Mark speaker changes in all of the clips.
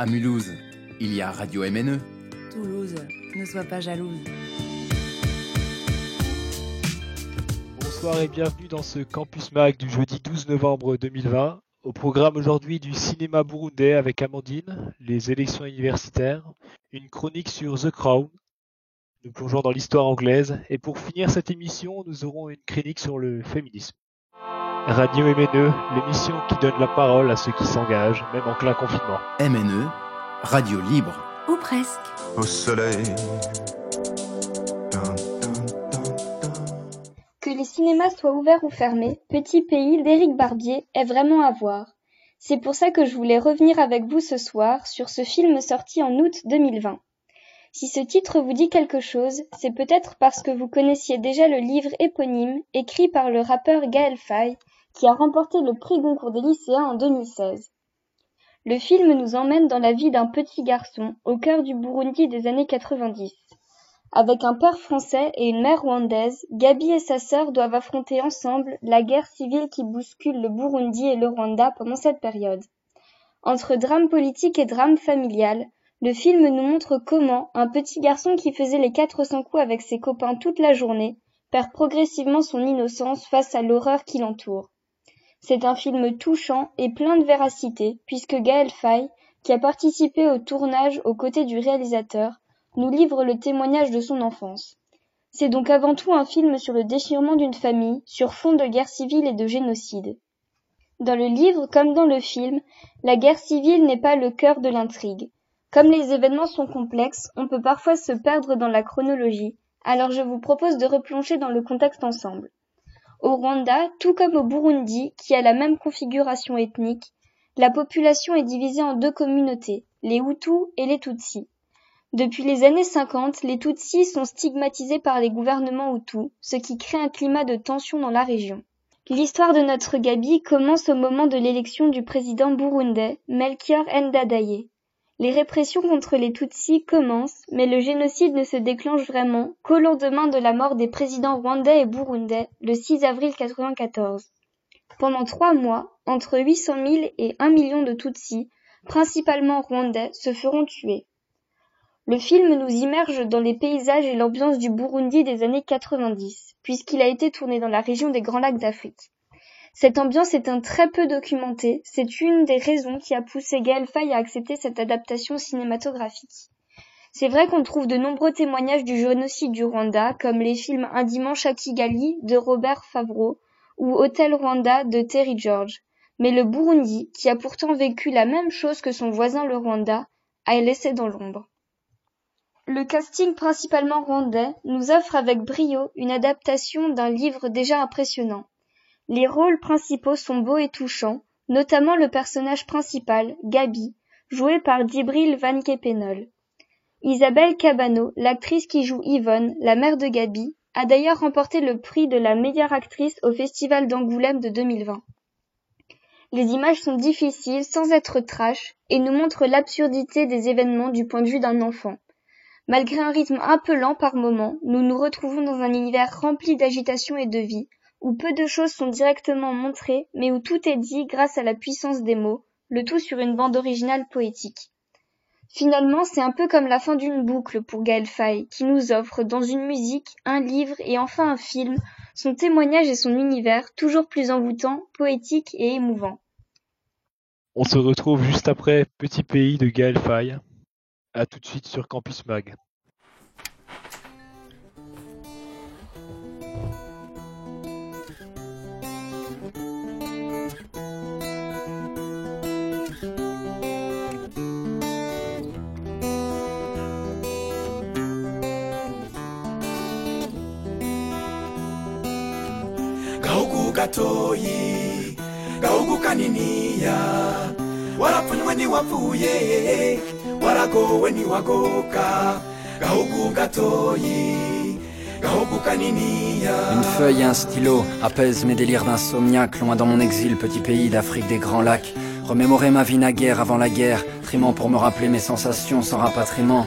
Speaker 1: À Mulhouse, il y a Radio MNE.
Speaker 2: Toulouse, ne sois pas jalouse.
Speaker 3: Bonsoir et bienvenue dans ce Campus Mag du jeudi 12 novembre 2020. Au programme aujourd'hui du cinéma burundais avec Amandine, les élections universitaires, une chronique sur The Crown. Nous plongeons dans l'histoire anglaise et pour finir cette émission, nous aurons une chronique sur le féminisme. Radio MNE, l'émission qui donne la parole à ceux qui s'engagent, même en plein confinement.
Speaker 1: MNE, radio libre.
Speaker 2: Ou presque.
Speaker 4: Au soleil.
Speaker 5: Que les cinémas soient ouverts ou fermés, Petit Pays d'Éric Barbier est vraiment à voir. C'est pour ça que je voulais revenir avec vous ce soir sur ce film sorti en août 2020. Si ce titre vous dit quelque chose, c'est peut-être parce que vous connaissiez déjà le livre éponyme écrit par le rappeur Gaël Faye qui a remporté le prix Goncourt des lycéens en 2016. Le film nous emmène dans la vie d'un petit garçon au cœur du Burundi des années 90. Avec un père français et une mère rwandaise, Gabi et sa sœur doivent affronter ensemble la guerre civile qui bouscule le Burundi et le Rwanda pendant cette période. Entre drame politique et drame familial, le film nous montre comment un petit garçon qui faisait les 400 coups avec ses copains toute la journée perd progressivement son innocence face à l'horreur qui l'entoure. C'est un film touchant et plein de véracité, puisque Gaël Faye, qui a participé au tournage aux côtés du réalisateur, nous livre le témoignage de son enfance. C'est donc avant tout un film sur le déchirement d'une famille, sur fond de guerre civile et de génocide. Dans le livre comme dans le film, la guerre civile n'est pas le cœur de l'intrigue. Comme les événements sont complexes, on peut parfois se perdre dans la chronologie, alors je vous propose de replonger dans le contexte ensemble. Au Rwanda, tout comme au Burundi, qui a la même configuration ethnique, la population est divisée en deux communautés, les Hutus et les Tutsis. Depuis les années 50, les Tutsis sont stigmatisés par les gouvernements Hutus, ce qui crée un climat de tension dans la région. L'histoire de notre Gabi commence au moment de l'élection du président burundais, Melchior Ndadaye. Les répressions contre les Tutsis commencent, mais le génocide ne se déclenche vraiment qu'au lendemain de la mort des présidents rwandais et burundais, le 6 avril 1994. Pendant trois mois, entre 800 000 et 1 million de Tutsis, principalement rwandais, se feront tuer. Le film nous immerge dans les paysages et l'ambiance du Burundi des années 90, puisqu'il a été tourné dans la région des Grands Lacs d'Afrique. Cette ambiance est un très peu documentée, c'est une des raisons qui a poussé Gaël Faye à accepter cette adaptation cinématographique. C'est vrai qu'on trouve de nombreux témoignages du génocide du Rwanda, comme les films Un dimanche à Kigali de Robert Favreau ou Hôtel Rwanda de Terry George. Mais le Burundi, qui a pourtant vécu la même chose que son voisin le Rwanda, a laissé dans l'ombre. Le casting principalement rwandais nous offre avec brio une adaptation d'un livre déjà impressionnant. Les rôles principaux sont beaux et touchants, notamment le personnage principal, Gabi, joué par Djibril Van Kepenol. Isabelle Cabano, l'actrice qui joue Yvonne, la mère de Gabi, a d'ailleurs remporté le prix de la meilleure actrice au Festival d'Angoulême de 2020. Les images sont difficiles sans être trash et nous montrent l'absurdité des événements du point de vue d'un enfant. Malgré un rythme un peu lent par moments, nous nous retrouvons dans un univers rempli d'agitation et de vie, où peu de choses sont directement montrées, mais où tout est dit grâce à la puissance des mots, le tout sur une bande originale poétique. Finalement, c'est un peu comme la fin d'une boucle pour Gaël Faye, qui nous offre, dans une musique, un livre et enfin un film, son témoignage et son univers toujours plus envoûtant, poétique et émouvant.
Speaker 3: On se retrouve juste après Petit Pays de Gaël Faye. À tout de suite sur Campus Mag.
Speaker 6: Une feuille et un stylo apaisent mes délires d'insomniaque, loin dans mon exil, petit pays d'Afrique des grands lacs. Remémorer ma vie naguère avant la guerre, trimant pour me rappeler mes sensations sans rapatriement.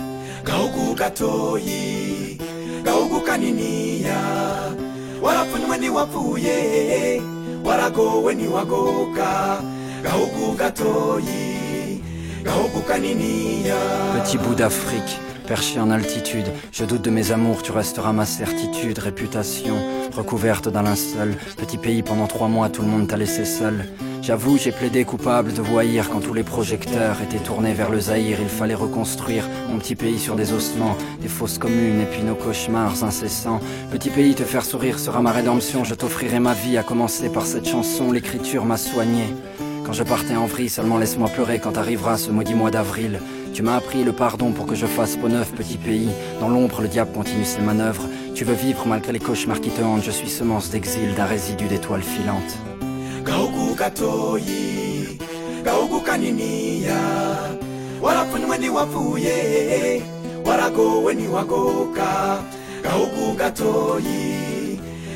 Speaker 4: Gaugu gatoyi gaugu kaniniya warapfunywe ntiwapfuye waragowe ntiwagoka gaugu gatoyi gaugu kaniniya
Speaker 6: Petit bout d'Afrique, perché en altitude, je doute de mes amours, tu resteras ma certitude, réputation, recouverte d'un linceul. Petit pays, pendant trois mois, tout le monde t'a laissé seul. J'avoue, j'ai plaidé coupable de voyir quand tous les projecteurs étaient tournés vers le Zaïre. Il fallait reconstruire mon petit pays sur des ossements, des fausses communes et puis nos cauchemars incessants. Petit pays, te faire sourire sera ma rédemption. Je t'offrirai ma vie, à commencer par cette chanson. L'écriture m'a soigné. Quand je partais en vrille, seulement laisse-moi pleurer quand arrivera ce maudit mois d'avril. Tu m'as appris le pardon pour que je fasse peau neuf, petit pays. Dans l'ombre, le diable continue ses manœuvres. Tu veux vivre malgré les cauchemars qui te hantent. Je suis semence d'exil, d'un résidu d'étoiles filantes.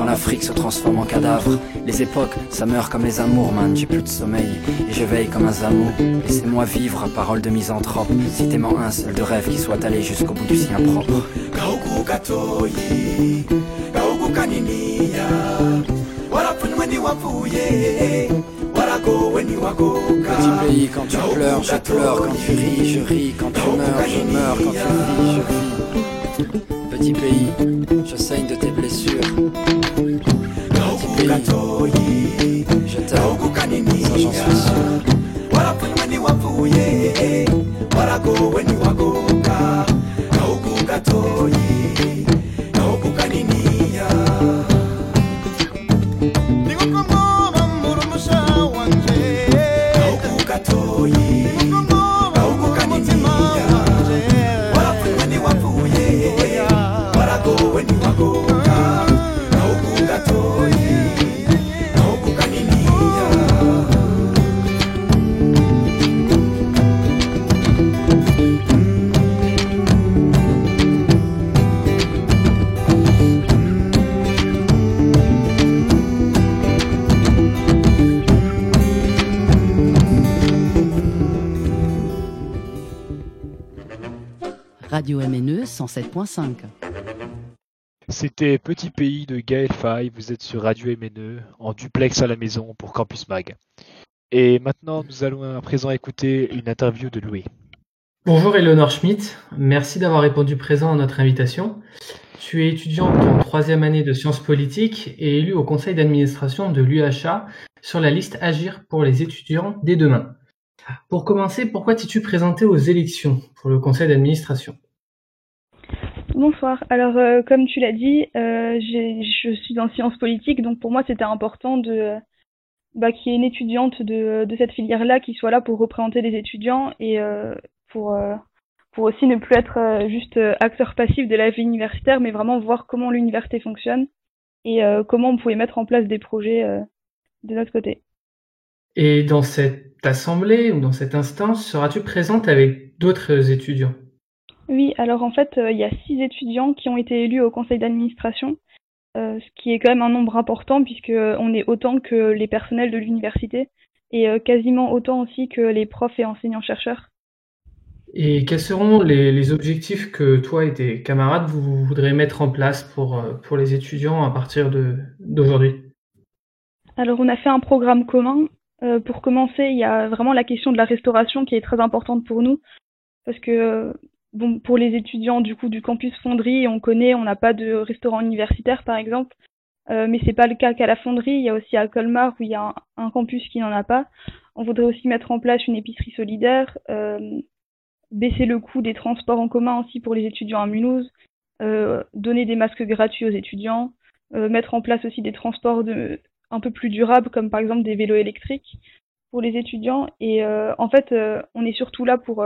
Speaker 6: Quand l'Afrique se transforme en cadavre, les époques, ça meurt comme les amours, man, j'ai plus de sommeil, et je veille comme un zamou. Laissez-moi vivre, parole de misanthrope, citez-moi un seul de rêve qui soit allé jusqu'au bout du sien propre. Petit pays, quand tu pleures, je pleure, quand tu ris, je ris, quand tu meurs, je meurs, quand tu vis, je vis. Petit pays, je saigne de tes blessures.
Speaker 4: Gaugu gatoyi
Speaker 6: Je
Speaker 3: C'était Petit Pays de Gaël vous êtes sur Radio MNE, en duplex à la maison pour Campus Mag. Et maintenant, nous allons à présent écouter une interview de Louis.
Speaker 7: Bonjour Eleonore Schmitt, merci d'avoir répondu présent à notre invitation. Tu es étudiante en troisième année de sciences politiques et élue au conseil d'administration de l'UHA sur la liste Agir pour les étudiants dès demain. Pour commencer, pourquoi t'es-tu présenté aux élections pour le conseil d'administration?
Speaker 8: Bonsoir. Alors, euh, comme tu l'as dit, euh, je suis en sciences politiques, donc pour moi, c'était important de bah, qu'il y ait une étudiante de, cette filière-là qui soit là pour représenter les étudiants et euh, pour, aussi ne plus être juste acteur passif de la vie universitaire, mais vraiment voir comment l'université fonctionne et comment on pouvait mettre en place des projets de notre côté.
Speaker 7: Et dans cette assemblée ou dans cette instance, seras-tu présente avec d'autres étudiants?
Speaker 8: Oui, alors en fait, euh, il y a six étudiants qui ont été élus au conseil d'administration, euh, ce qui est quand même un nombre important puisque euh, est autant que les personnels de l'université et quasiment autant aussi que les profs et enseignants-chercheurs.
Speaker 7: Et quels seront les, les objectifs que toi et tes camarades vous voudrez mettre en place pour, pour les étudiants à partir de d'aujourd'hui?
Speaker 8: Alors on a fait un programme commun. Euh, pour commencer, il y a vraiment la question de la restauration qui est très importante pour nous parce que bon, pour les étudiants du coup du campus Fonderie, on connaît, on n'a pas de restaurant universitaire par exemple, euh, mais c'est pas le cas qu'à la Fonderie. Il y a aussi à Colmar où il y a un, campus qui n'en a pas. On voudrait aussi mettre en place une épicerie solidaire, euh, baisser le coût des transports en commun aussi pour les étudiants à Mulhouse, euh, donner des masques gratuits aux étudiants, euh, mettre en place aussi des transports de, un peu plus durables comme par exemple des vélos électriques pour les étudiants. Et euh, en fait, euh, on est surtout là pour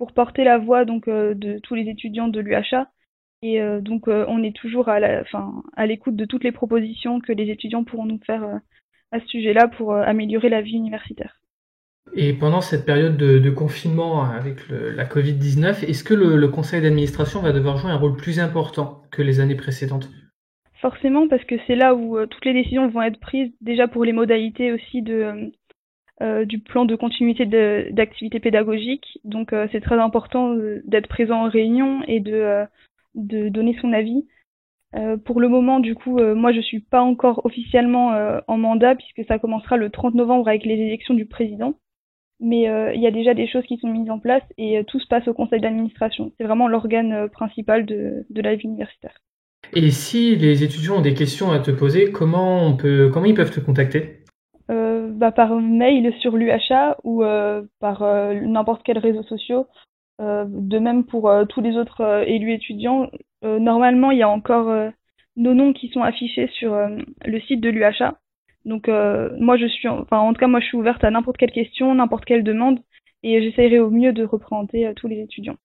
Speaker 8: pour porter la voix donc euh, de tous les étudiants de l'UHA. Et euh, donc euh, on est toujours à la, enfin, à l'écoute de toutes les propositions que les étudiants pourront nous faire à ce sujet-là pour améliorer la vie universitaire.
Speaker 7: Et pendant cette période de, de confinement avec le- la Covid-19, est-ce que le, le conseil d'administration va devoir jouer un rôle plus important que les années précédentes?
Speaker 8: Forcément, parce que c'est là où euh, toutes les décisions vont être prises, déjà pour les modalités aussi de, euh, du plan de continuité d'activité pédagogique. Donc euh, c'est très important euh, d'être présent en réunion et de, donner son avis. Pour le moment, du coup, moi je suis pas encore officiellement en mandat puisque ça commencera le 30 novembre avec les élections du président. Mais il y a déjà des choses qui sont mises en place et tout se passe au conseil d'administration. C'est vraiment l'organe principal de, la vie universitaire.
Speaker 7: Et si les étudiants ont des questions à te poser, comment ils peuvent te contacter?
Speaker 8: Bah, par mail sur l'UHA ou euh, par euh, n'importe quel réseau social. Euh, de même pour euh, tous les autres euh, élus étudiants. Euh, normalement, il y a encore euh, nos noms qui sont affichés sur euh, le site de l'UHA. Donc euh, moi je suis, enfin en tout cas moi je suis ouverte à n'importe quelle question, n'importe quelle demande, et j'essaierai au mieux de représenter euh, tous les étudiants.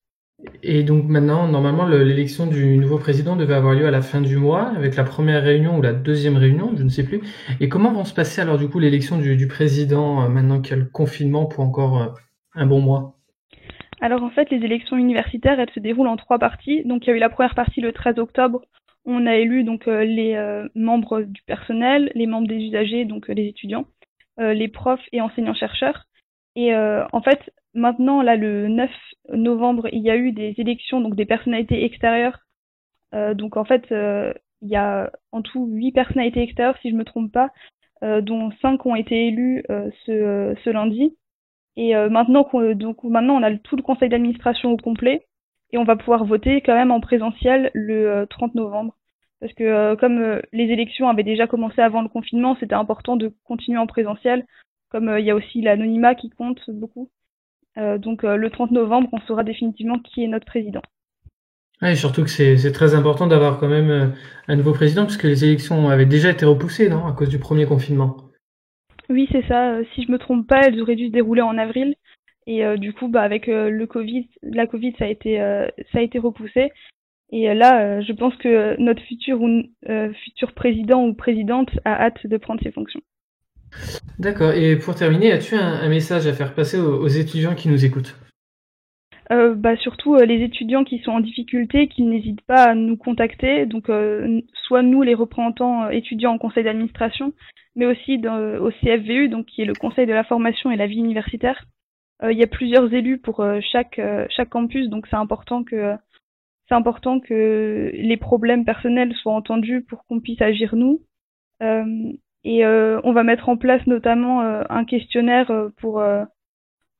Speaker 7: Et donc maintenant, normalement, le- l'élection du nouveau président devait avoir lieu à la fin du mois, avec la première réunion ou la deuxième réunion, je ne sais plus. Et comment vont se passer alors du coup l'élection du, président, euh, maintenant qu'il y a le confinement pour encore euh, un bon mois?
Speaker 8: Alors en fait, les élections universitaires, elles se déroulent en trois parties. Donc il y a eu la première partie le 13 octobre. On a élu donc euh, les membres du personnel, les membres des usagers, donc les étudiants, les profs et enseignants-chercheurs. Et en fait, maintenant là le 9 novembre, il y a eu des élections donc des personnalités extérieures. Euh, donc en fait, euh, il y a en tout huit personnalités extérieures si je me trompe pas, euh, dont cinq ont été élus euh, ce, ce lundi. Et euh, maintenant qu'on donc maintenant on a tout le conseil d'administration au complet et on va pouvoir voter quand même en présentiel le euh, 30 novembre parce que euh, comme euh, les élections avaient déjà commencé avant le confinement, c'était important de continuer en présentiel comme euh, il y a aussi l'anonymat qui compte beaucoup. Euh, donc euh, le 30 novembre, on saura définitivement qui est notre président.
Speaker 7: Ouais, et surtout que c'est c'est très important d'avoir quand même euh, un nouveau président, puisque les élections avaient déjà été repoussées, non, à cause du premier confinement.
Speaker 8: Oui, c'est ça. Si je me trompe pas, elles auraient dû se dérouler en avril. Et euh, du coup, bah, avec euh, le Covid, la Covid, ça a été, euh, ça a été repoussé. Et là, je pense que notre futur ou euh, futur président ou présidente a hâte de prendre ses fonctions.
Speaker 7: D'accord. Et pour terminer, as-tu un, message à faire passer aux, étudiants qui nous écoutent?
Speaker 8: Euh, bah, surtout euh, les étudiants qui sont en difficulté, qu'ils n'hésitent pas à nous contacter. Donc, euh, soit nous, les représentants étudiants en conseil d'administration, mais aussi au CFVU, donc qui est le conseil de la formation et la vie universitaire. Il y a plusieurs élus pour chaque chaque campus, donc c'est important que c'est important que les problèmes personnels soient entendus pour qu'on puisse agir nous. Et euh, on va mettre en place notamment euh, un questionnaire euh, pour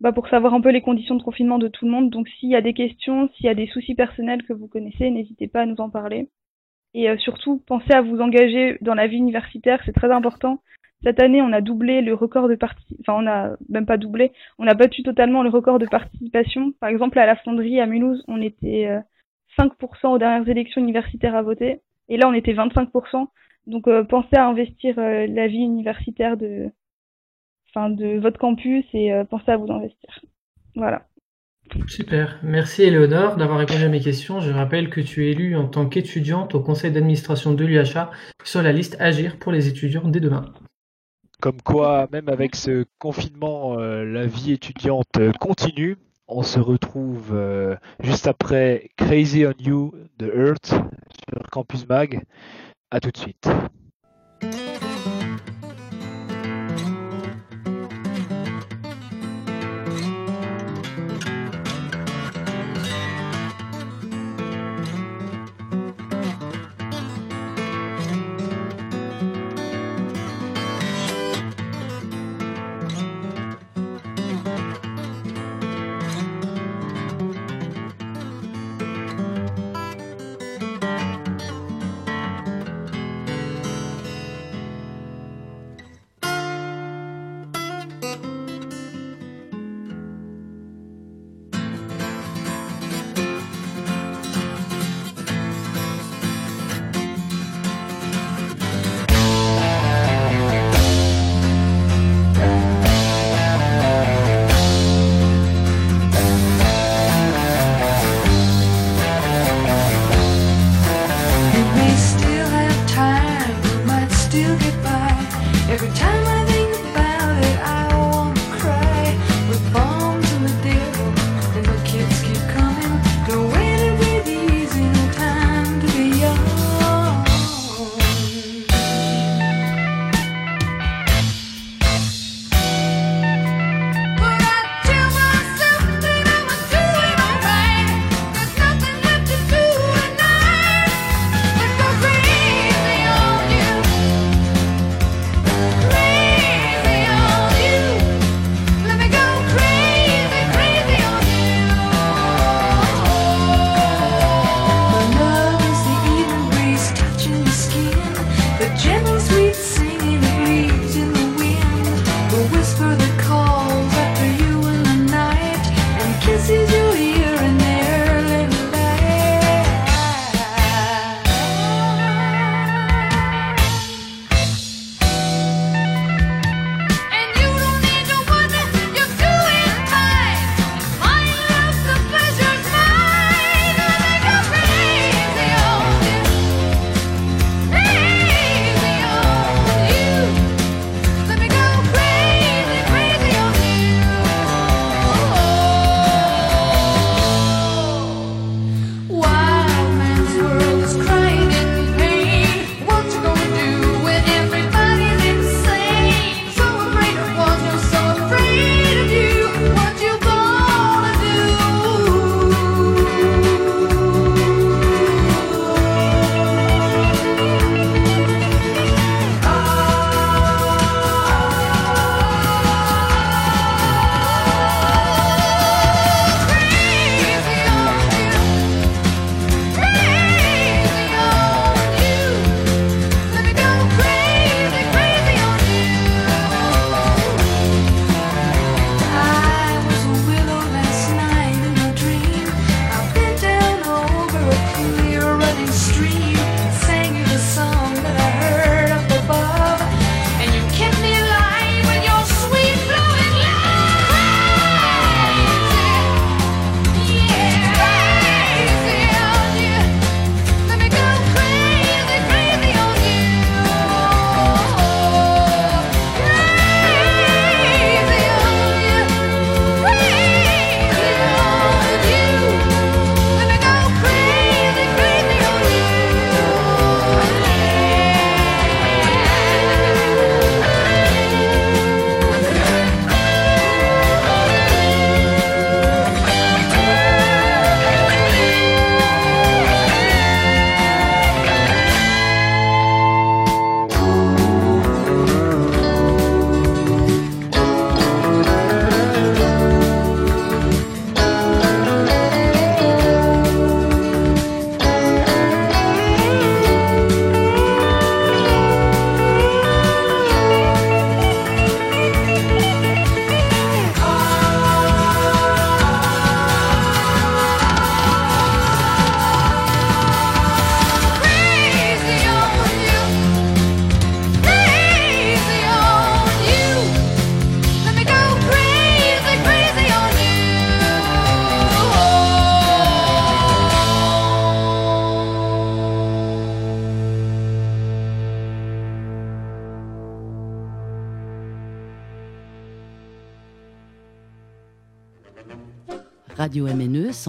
Speaker 8: bah, pour savoir un peu les conditions de confinement de tout le monde. Donc s'il y a des questions, s'il y a des soucis personnels que vous connaissez, n'hésitez pas à nous en parler. Et surtout, pensez à vous engager dans la vie universitaire, c'est très important. Cette année, on a doublé le record de participation, enfin on a même pas doublé, on a battu totalement le record de participation. Par exemple, à la fonderie à Mulhouse, on était euh, 5% aux dernières élections universitaires à voter, et là on était 25%. Donc euh, pensez à investir euh, la vie universitaire de, enfin de votre campus et euh, pensez à vous investir. Voilà.
Speaker 7: Super. Merci Éléonore d'avoir répondu à mes questions. Je rappelle que tu es élue en tant qu'étudiante au conseil d'administration de l'UHA sur la liste Agir pour les étudiants dès demain.
Speaker 3: Comme quoi, même avec ce confinement, euh, la vie étudiante continue. On se retrouve euh, juste après Crazy on You de Earth sur Campus Mag. À tout de suite.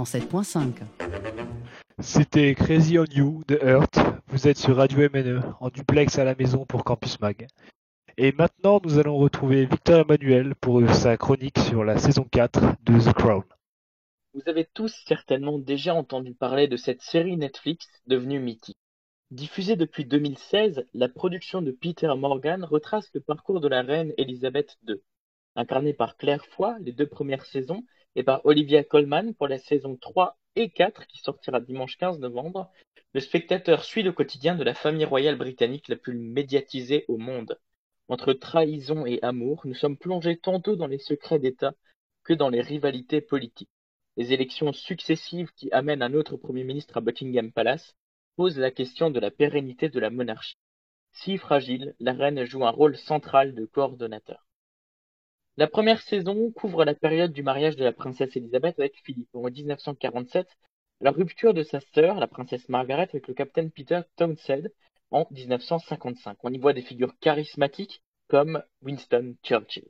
Speaker 9: 107.5.
Speaker 3: C'était Crazy on You de Earth. Vous êtes sur Radio MNE, en duplex à la maison pour Campus Mag. Et maintenant, nous allons retrouver Victor Emmanuel pour sa chronique sur la saison 4 de The Crown.
Speaker 10: Vous avez tous certainement déjà entendu parler de cette série Netflix devenue mythique. Diffusée depuis 2016, la production de Peter Morgan retrace le parcours de la reine Elisabeth II. Incarnée par Claire Foy les deux premières saisons et par Olivia Colman pour la saison 3 et 4 qui sortira dimanche 15 novembre, le spectateur suit le quotidien de la famille royale britannique la plus médiatisée au monde. Entre trahison et amour, nous sommes plongés tantôt dans les secrets d'État que dans les rivalités politiques. Les élections successives qui amènent un autre Premier ministre à Buckingham Palace posent la question de la pérennité de la monarchie. Si fragile, la reine joue un rôle central de coordonnateur. La première saison couvre la période du mariage de la princesse Elisabeth avec Philippe en 1947, la rupture de sa sœur, la princesse Margaret, avec le capitaine Peter Townsend en 1955. On y voit des figures charismatiques comme Winston Churchill.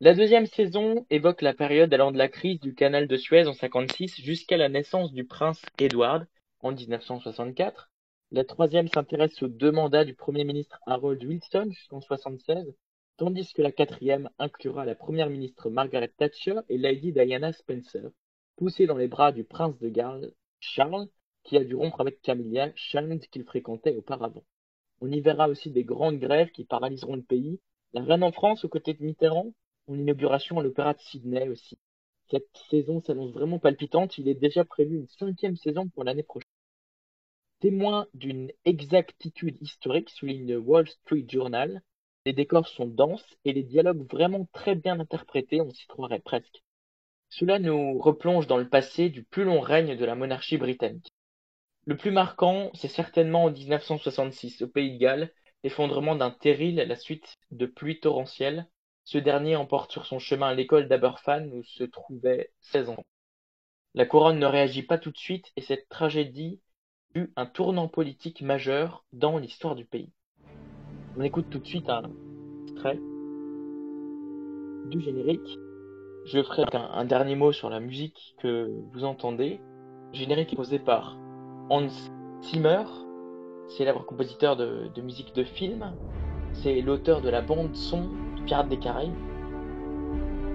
Speaker 10: La deuxième saison évoque la période allant de la crise du canal de Suez en 56 jusqu'à la naissance du prince Edward en 1964. La troisième s'intéresse aux deux mandats du premier ministre Harold Wilson jusqu'en 76 tandis que la quatrième inclura la première ministre Margaret Thatcher et Lady Diana Spencer, poussées dans les bras du prince de Galles, Charles, qui a dû rompre avec Camilla, Charles qu'il fréquentait auparavant. On y verra aussi des grandes grèves qui paralyseront le pays, la reine en France aux côtés de Mitterrand, son inauguration à l'Opéra de Sydney aussi. Cette saison s'annonce vraiment palpitante, il est déjà prévu une cinquième saison pour l'année prochaine. Témoin d'une exactitude historique, souligne le Wall Street Journal, les décors sont denses et les dialogues vraiment très bien interprétés, on s'y croirait presque. Cela nous replonge dans le passé du plus long règne de la monarchie britannique. Le plus marquant, c'est certainement en 1966, au Pays de Galles, l'effondrement d'un terril à la suite de pluies torrentielles. Ce dernier emporte sur son chemin l'école d'Aberfan où se trouvaient 16 ans. La couronne ne réagit pas tout de suite et cette tragédie eut un tournant politique majeur dans l'histoire du pays. On écoute tout de suite un extrait du générique. Je ferai un, dernier mot sur la musique que vous entendez. Générique est posé par Hans Zimmer, célèbre compositeur de, de musique de film. C'est l'auteur de la bande son du Pirates des Caraïbes.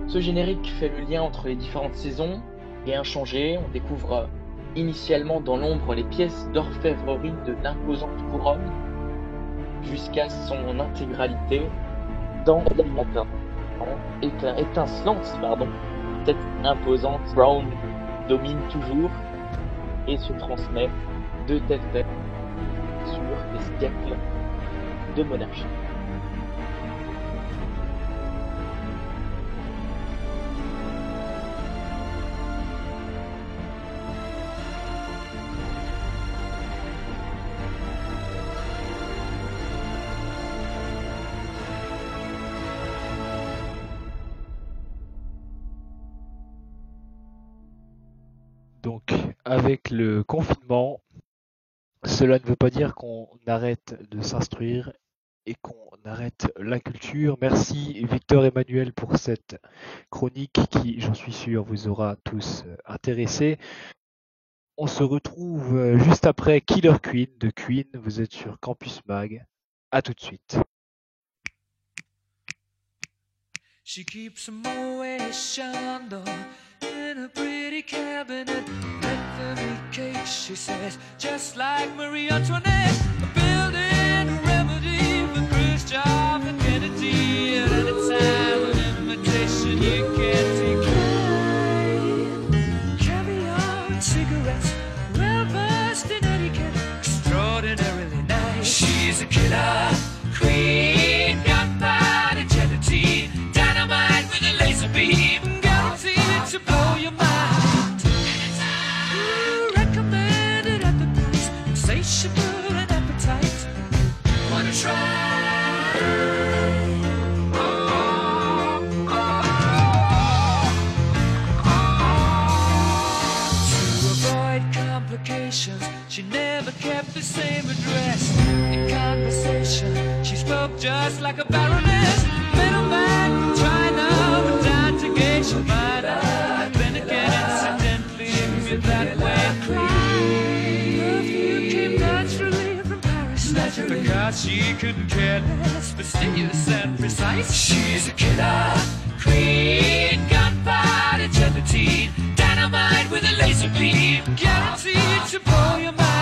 Speaker 10: Ce générique fait le lien entre les différentes saisons et inchangé. On découvre initialement dans l'ombre les pièces d'orfèvrerie de l'imposante couronne jusqu'à son intégralité dans la étincelante, pardon, cette imposante Brown domine toujours et se transmet de tête tête sur des siècles de monarchie.
Speaker 3: Avec le confinement, cela ne veut pas dire qu'on arrête de s'instruire et qu'on arrête la culture. Merci Victor Emmanuel pour cette chronique qui, j'en suis sûr, vous aura tous intéressés. On se retrouve juste après Killer Queen de Queen. Vous êtes sur Campus Mag. À tout de suite.
Speaker 11: Eat cake, she says, just like Marie Antoinette. A building a remedy for Khrushchev and Kennedy. At any time, an invitation you can't decline. Caviar and cigarettes, well versed in etiquette, extraordinarily nice. She's a killer queen, out she couldn't care less, fastidious and precise. She's a killer queen, gunfighter gelatine, dynamite with a laser beam, guaranteed to blow your mind.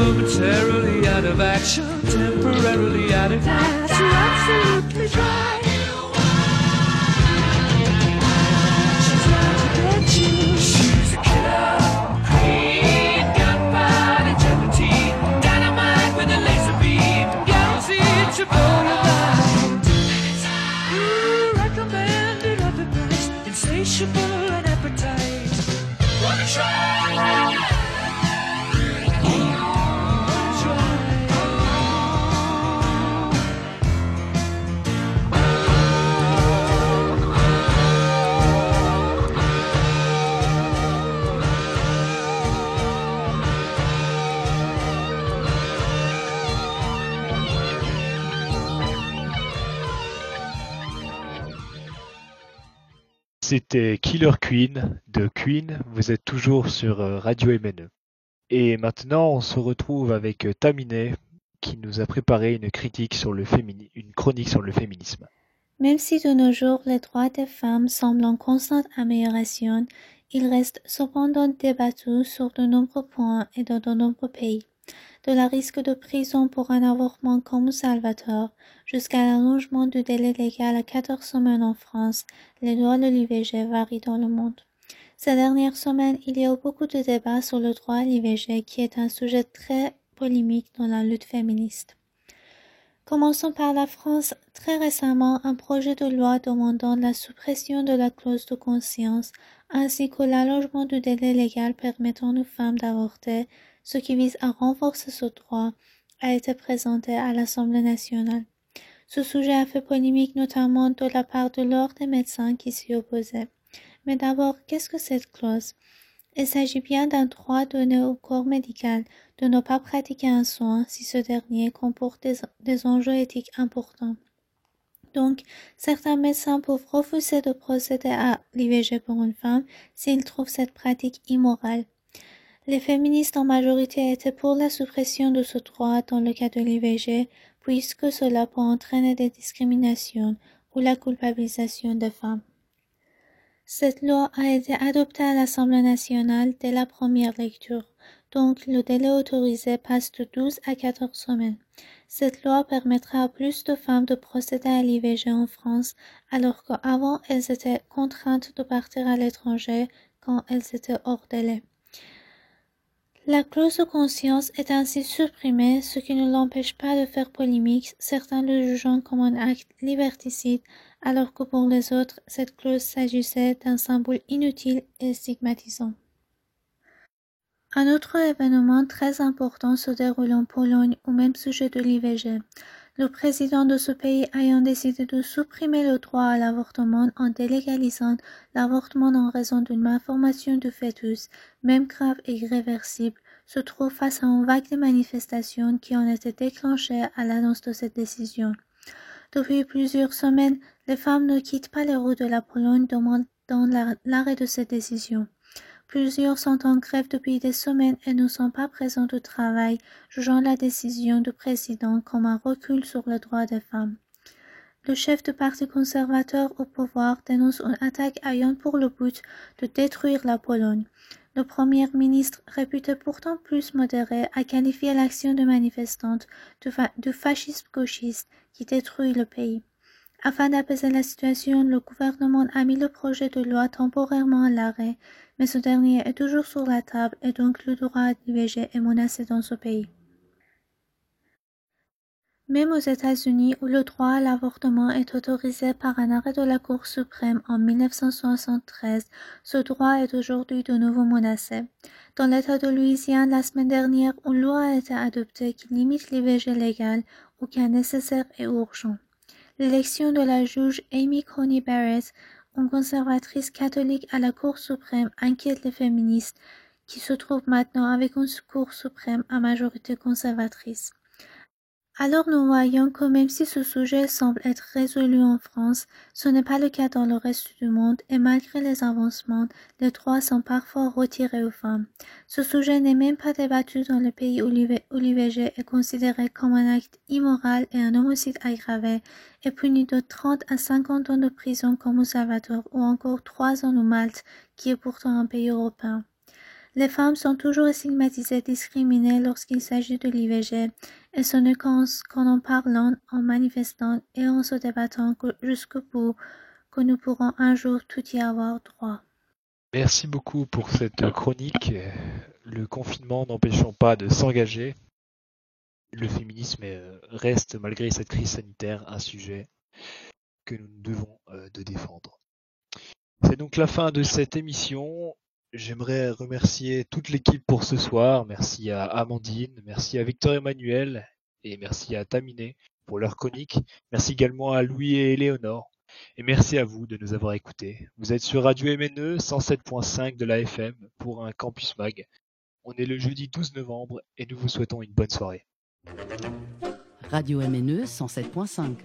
Speaker 11: Momentarily out of action, temporarily out of. You're absolutely dry.
Speaker 3: C'était Killer Queen de Queen. Vous êtes toujours sur euh, Radio MNE. Et maintenant, on se retrouve avec euh, Taminé qui nous a préparé une critique sur le une chronique sur le féminisme.
Speaker 12: Même si de nos jours les droits des femmes semblent en constante amélioration, ils restent cependant débattus sur de nombreux points et dans de nombreux pays. De la risque de prison pour un avortement comme au Salvador, jusqu'à l'allongement du délai légal à 14 semaines en France, les droits de l'IVG varient dans le monde. Ces dernières semaines, il y a eu beaucoup de débats sur le droit à l'IVG qui est un sujet très polémique dans la lutte féministe. Commençons par la France. Très récemment, un projet de loi demandant la suppression de la clause de conscience ainsi que l'allongement du délai légal permettant aux femmes d'avorter, ce qui vise à renforcer ce droit, a été présenté à l'Assemblée nationale. Ce sujet a fait polémique notamment de la part de l'ordre des médecins qui s'y opposaient. Mais d'abord, qu'est-ce que cette clause? Il s'agit bien d'un droit donné au corps médical de ne pas pratiquer un soin si ce dernier comporte des, des enjeux éthiques importants. Donc, certains médecins peuvent refuser de procéder à l'IVG pour une femme s'ils trouvent cette pratique immorale. Les féministes en majorité étaient pour la suppression de ce droit dans le cas de l'IVG, puisque cela peut entraîner des discriminations ou la culpabilisation des femmes. Cette loi a été adoptée à l'Assemblée nationale dès la première lecture, donc le délai autorisé passe de 12 à 14 semaines. Cette loi permettra à plus de femmes de procéder à l'IVG en France, alors qu'avant elles étaient contraintes de partir à l'étranger quand elles étaient hors délai. La clause de conscience est ainsi supprimée, ce qui ne l'empêche pas de faire polémique, certains le jugeant comme un acte liberticide, alors que pour les autres, cette clause s'agissait d'un symbole inutile et stigmatisant. Un autre événement très important se déroule en Pologne au même sujet de l'IVG. Le président de ce pays ayant décidé de supprimer le droit à l'avortement en délégalisant l'avortement en raison d'une malformation du fœtus, même grave et irréversible, se trouve face à une vague de manifestations qui ont été déclenchées à l'annonce de cette décision. Depuis plusieurs semaines, les femmes ne quittent pas les rues de la Pologne demandant l'arrêt de cette décision. Plusieurs sont en grève depuis des semaines et ne sont pas présents au travail, jugeant la décision du président comme un recul sur les droits des femmes. Le chef du parti conservateur au pouvoir dénonce une attaque ayant pour le but de détruire la Pologne. Le premier ministre, réputé pourtant plus modéré, a qualifié l'action de manifestantes de fascisme gauchiste qui détruit le pays. Afin d'apaiser la situation, le gouvernement a mis le projet de loi temporairement à l'arrêt, mais ce dernier est toujours sur la table et donc le droit à l'IVG est menacé dans ce pays. Même aux États-Unis, où le droit à l'avortement est autorisé par un arrêt de la Cour suprême en 1973, ce droit est aujourd'hui de nouveau menacé. Dans l'État de Louisiane, la semaine dernière, une loi a été adoptée qui limite l'IVG légale au cas nécessaire et urgent. L'élection de la juge Amy Coney Barrett, une conservatrice catholique à la Cour suprême, inquiète les féministes qui se trouvent maintenant avec une Cour suprême à majorité conservatrice. Alors nous voyons que même si ce sujet semble être résolu en France, ce n'est pas le cas dans le reste du monde et malgré les avancements, les droits sont parfois retirés aux femmes. Ce sujet n'est même pas débattu dans le pays où l'IVG est considéré comme un acte immoral et un homicide aggravé et puni de 30 à 50 ans de prison comme au Salvador ou encore 3 ans au Malte, qui est pourtant un pays européen. Les femmes sont toujours stigmatisées, discriminées lorsqu'il s'agit de l'IVG, et ce n'est qu'en en parlant, en manifestant et en se débattant jusqu'au bout que nous pourrons un jour tout y avoir droit.
Speaker 3: Merci beaucoup pour cette chronique. Le confinement n'empêchant pas de s'engager, le féminisme reste, malgré cette crise sanitaire, un sujet que nous devons de défendre. C'est donc la fin de cette émission. J'aimerais remercier toute l'équipe pour ce soir. Merci à Amandine, merci à Victor Emmanuel et merci à Taminé pour leur chronique. Merci également à Louis et Éléonore. Et merci à vous de nous avoir écoutés. Vous êtes sur Radio MNE 107.5 de la FM pour un Campus Mag. On est le jeudi 12 novembre et nous vous souhaitons une bonne soirée.
Speaker 9: Radio MNE 107.5